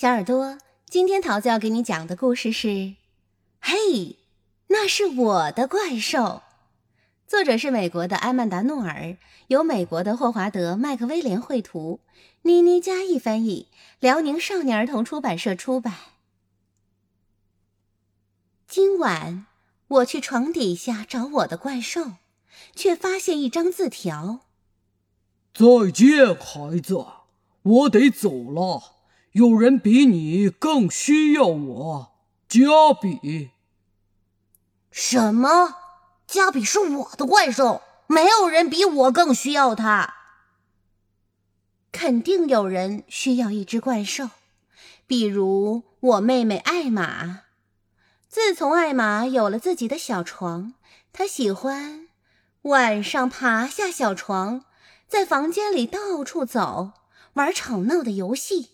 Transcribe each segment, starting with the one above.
小耳朵，今天桃子要给你讲的故事是《嘿，那是我的怪兽》。作者是美国的安曼达·诺尔，由美国的霍华德·麦克威廉绘图，妮妮嘉译翻译，辽宁少年儿童出版社出版。今晚我去床底下找我的怪兽，却发现一张字条：“再见，孩子，我得走了。”有人比你更需要我，加比。什么？加比是我的怪兽，没有人比我更需要他。肯定有人需要一只怪兽，比如我妹妹艾玛。自从艾玛有了自己的小床，她喜欢晚上爬下小床，在房间里到处走，玩吵闹的游戏。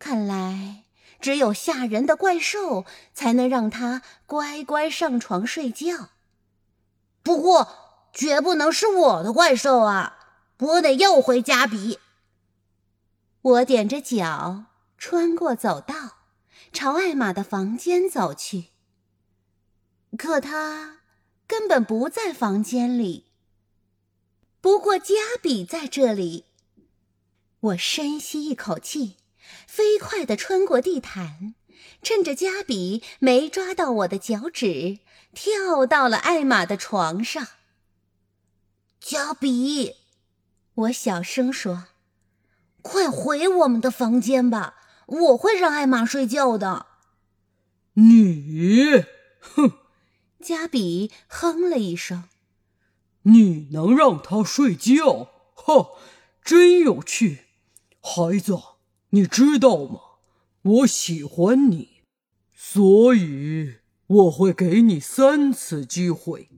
看来，只有吓人的怪兽才能让他乖乖上床睡觉。不过，绝不能是我的怪兽啊！我得要回加比。我踮着脚穿过走道，朝艾玛的房间走去。可他根本不在房间里。不过，加比在这里。我深吸一口气。飞快地穿过地毯，趁着加比没抓到我的脚趾，跳到了艾玛的床上。加比，我小声说：“快回我们的房间吧，我会让艾玛睡觉的。”你，哼！加比哼了一声：“你能让他睡觉？哈，真有趣，孩子。”你知道吗？我喜欢你，所以我会给你三次机会。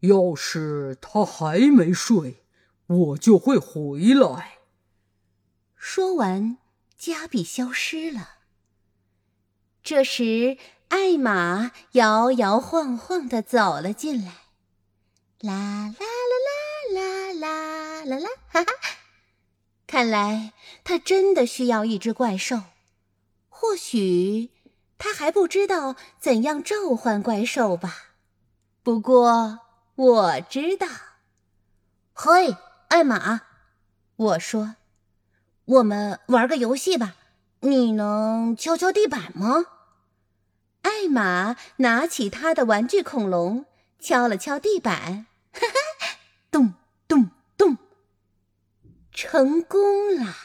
要是他还没睡，我就会回来。说完，加比消失了。这时，艾玛摇摇晃晃的走了进来，啦啦啦啦啦啦啦啦，哈哈。看来他真的需要一只怪兽，或许他还不知道怎样召唤怪兽吧。不过我知道。嘿，艾玛，我说，我们玩个游戏吧。你能敲敲地板吗？艾玛拿起他的玩具恐龙，敲了敲地板，哈哈，咚咚。成功了，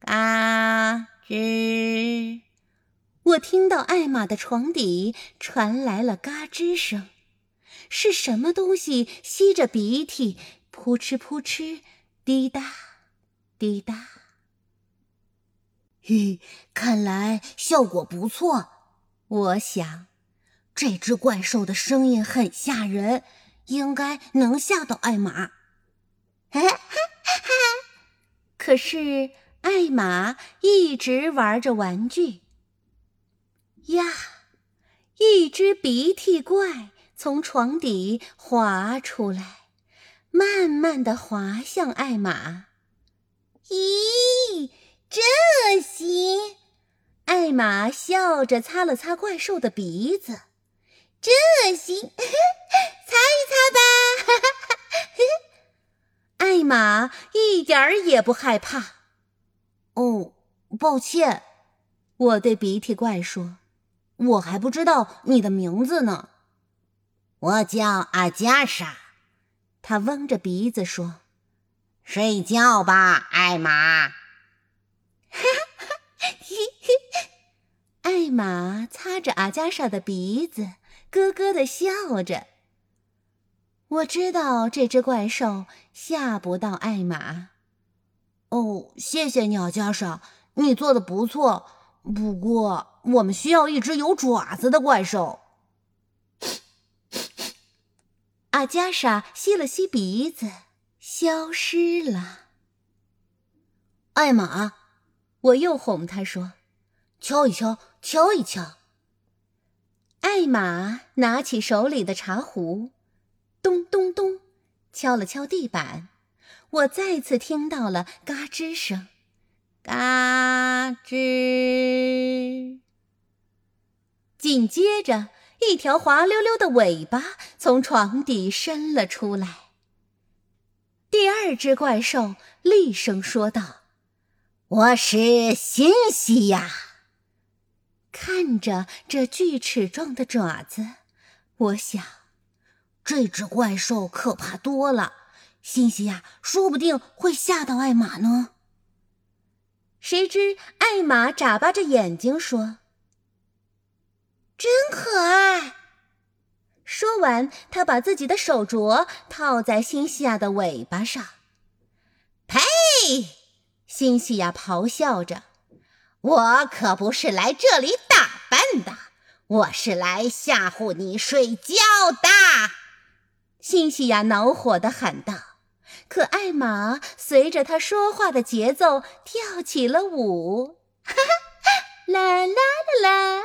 嘎吱！我听到艾玛的床底传来了嘎吱声，是什么东西吸着鼻涕，扑哧扑哧，滴答滴答。嘿，看来效果不错。我想，这只怪兽的声音很吓人，应该能吓到艾玛。哈 哈。可是艾玛一直玩着玩具。呀，一只鼻涕怪从床底滑出来，慢慢的滑向艾玛。咦，这行？艾玛笑着擦了擦怪兽的鼻子。这行，擦一擦吧。艾玛一点儿也不害怕。哦，抱歉，我对鼻涕怪说：“我还不知道你的名字呢。”我叫阿加莎。他嗡着鼻子说：“睡觉吧，艾玛。”哈哈，嘿嘿。艾玛擦着阿加莎的鼻子，咯咯的笑着。我知道这只怪兽吓不到艾玛。哦，谢谢你，阿加莎，你做的不错。不过，我们需要一只有爪子的怪兽。阿加莎吸了吸鼻子，消失了。艾玛，我又哄他说：“敲一敲，敲一敲。”艾玛拿起手里的茶壶。咚咚咚，敲了敲地板，我再次听到了嘎吱声，嘎吱。紧接着，一条滑溜溜的尾巴从床底伸了出来。第二只怪兽厉声说道：“我是新西呀！”看着这锯齿状的爪子，我想，这只怪兽可怕多了。新西呀，说不定会吓到艾玛呢。谁知艾玛眨巴着眼睛说：“真可爱。”说完，他把自己的手镯套在新西亚的尾巴上。呸！新西亚咆哮着：“我可不是来这里打扮的，我是来吓唬你睡觉的！”新西亚恼火地喊道。可艾玛随着他说话的节奏跳起了舞，哈哈，啦啦啦啦，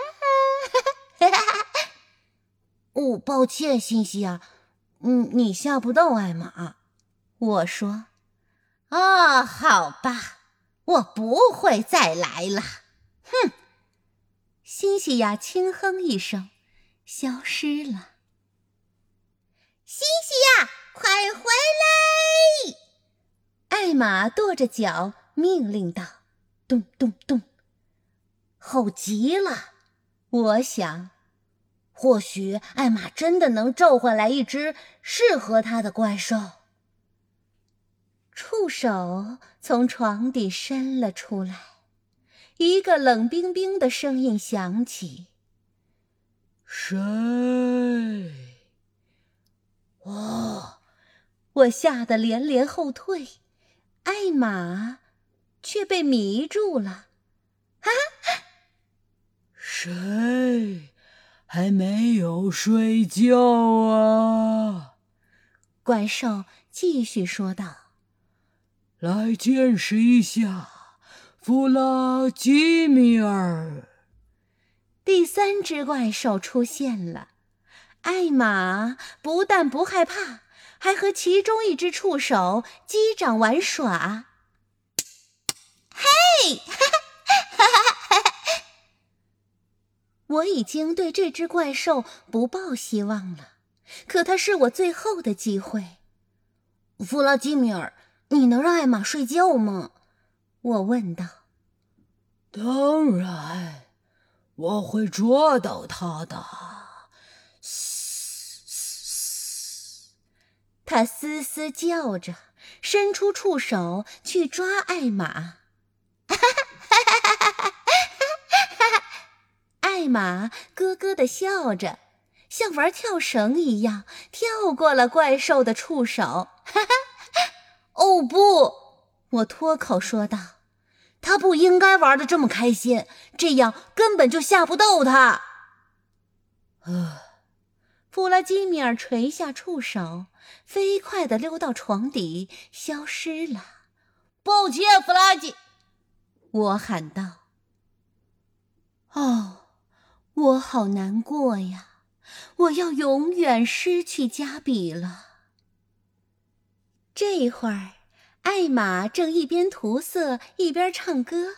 哈哈哈哈！哦，抱歉，欣西娅，嗯，你吓不到艾玛。我说，哦，好吧，我不会再来了。哼！辛西娅，轻哼一声，消失了。西西呀，快回来！艾玛跺着脚。命令道：“咚咚咚！”好极了，我想，或许艾玛真的能召唤来。一只适合他的怪兽。触手从床底伸了出来，一个冷冰冰的声音响起：“谁？”哦，我吓得连连后退，艾玛却被迷住了。啊！谁还没有睡觉啊？怪兽继续说道：“来见识一下弗拉基米尔。”第三只怪兽出现了。艾玛不但不害怕，还和其中一只触手击掌玩耍。嘿，我已经对这只怪兽不抱希望了，可它是我最后的机会。弗拉基米尔，你能让艾玛睡觉吗？我问道。当然，我会捉到他的。他嘶嘶叫着，伸出触手去抓艾玛。艾玛咯咯的笑着，像玩跳绳一样跳过了怪兽的触手。哦不！我脱口说道：“他不应该玩的这么开心，这样根本就吓不到他。”啊！弗拉基米尔垂下触手。飞快地溜到床底，消失了。抱歉，弗拉基，我喊道。哦，我好难过呀！我要永远失去加比了。这会儿，艾玛正一边涂色一边唱歌：“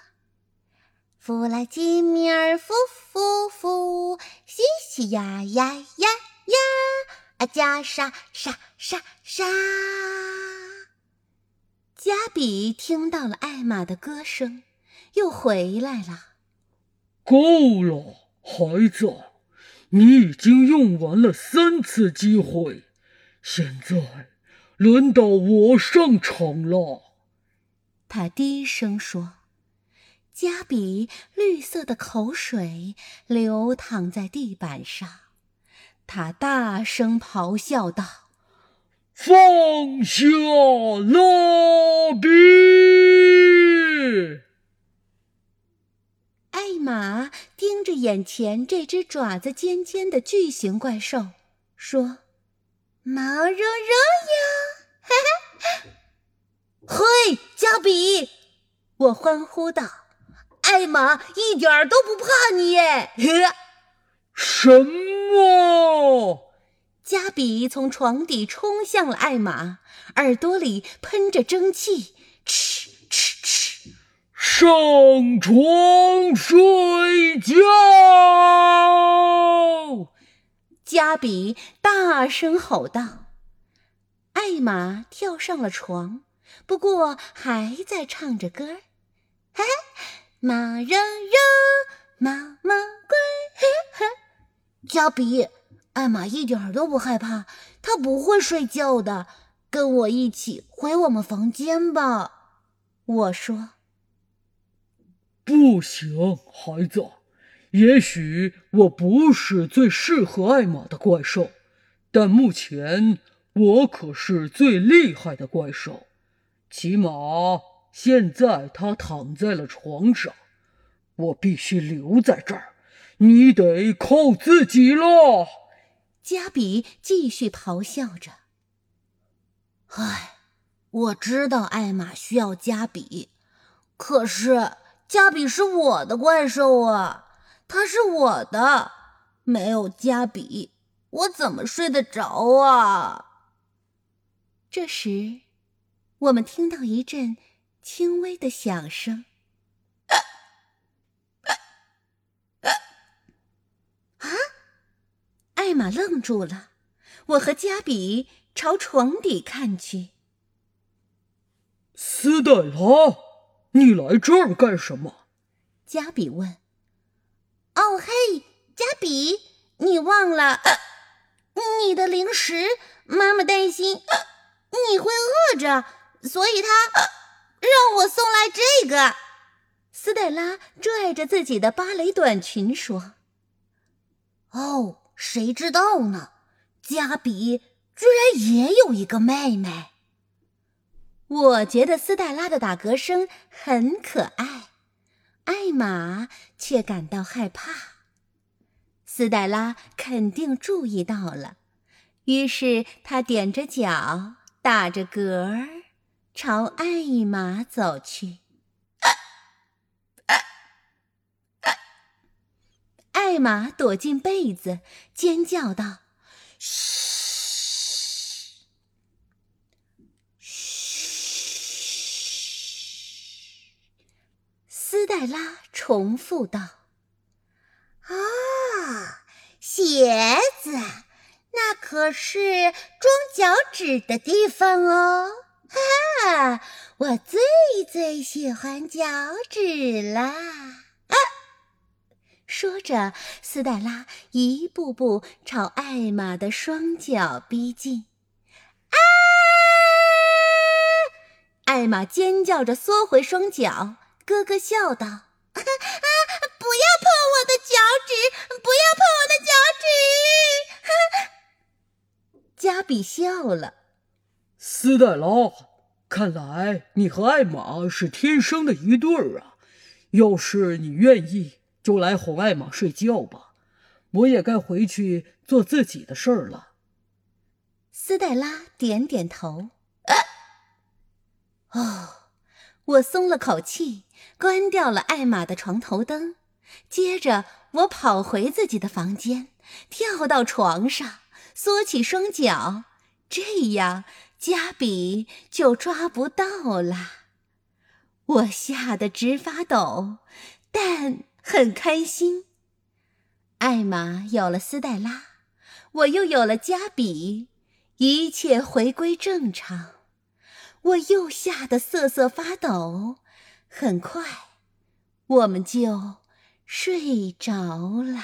弗拉基米尔，夫夫夫，嘻嘻呀呀呀呀。”啊加莎莎莎莎，加比听到了艾玛的歌声，又回来了。够了，孩子，你已经用完了三次机会，现在轮到我上场了。他低声说。加比绿色的口水流淌在地板上。他大声咆哮道：“放下蜡笔！”艾玛盯着眼前这只爪子尖尖的巨型怪兽，说：“毛茸茸呀！”哈哈！嘿，加比！我欢呼道：“艾玛一点都不怕你耶！” 什么？加比从床底冲向了艾玛，耳朵里喷着蒸汽，嗤嗤嗤！上床睡觉。加比大声吼道。艾玛跳上了床，不过还在唱着歌儿。嘿，马热热，妈妈乖。嘿嘿，加比，艾玛一点都不害怕，她不会睡觉的。跟我一起回我们房间吧，我说。不行，孩子，也许我不是最适合艾玛的怪兽，但目前我可是最厉害的怪兽。起码现在他躺在了床上，我必须留在这儿。你得靠自己了。加比继续咆哮着。唉，我知道艾玛需要加比，可是加比是我的怪兽啊，它是我的，没有加比，我怎么睡得着啊？这时，我们听到一阵轻微的响声。啊！艾玛愣住了，我和加比。朝床底看去，斯黛拉，你来这儿干什么？加比问。哦嘿，加比，你忘了你的零食？妈妈担心你会饿着，所以她让我送来这个。斯黛拉拽着自己的芭蕾短裙说：“哦，谁知道呢？加比。”居然也有一个妹妹。我觉得斯黛拉的打嗝声很可爱，艾玛却感到害怕。斯黛拉肯定注意到了，于是她踮着脚，打着嗝儿，朝艾玛走去。艾玛躲进被子，尖叫道：“嘘！”嘘斯黛拉重复道：“啊，鞋子，那可是装脚趾的地方哦！哈，我最最喜欢脚趾啦！”说着，斯黛拉一步步朝艾玛的双脚逼近。啊！艾玛尖叫着缩回双脚。咯咯笑道：“啊，不要碰我的脚趾！不要碰我的脚趾！”哈加比笑了。斯黛拉，看来你和艾玛是天生的一对儿啊！要是你愿意，就来哄艾玛睡觉吧。我也该回去做自己的事儿了。斯黛拉点点头。哦。我松了口气，关掉了艾玛的床头灯。接着，我跑回自己的房间，跳到床上，缩起双脚，这样加比就抓不到了。我吓得直发抖，但很开心。艾玛有了斯黛拉，我又有了加比，一切回归正常。我又吓得瑟瑟发抖，很快，我们就睡着了。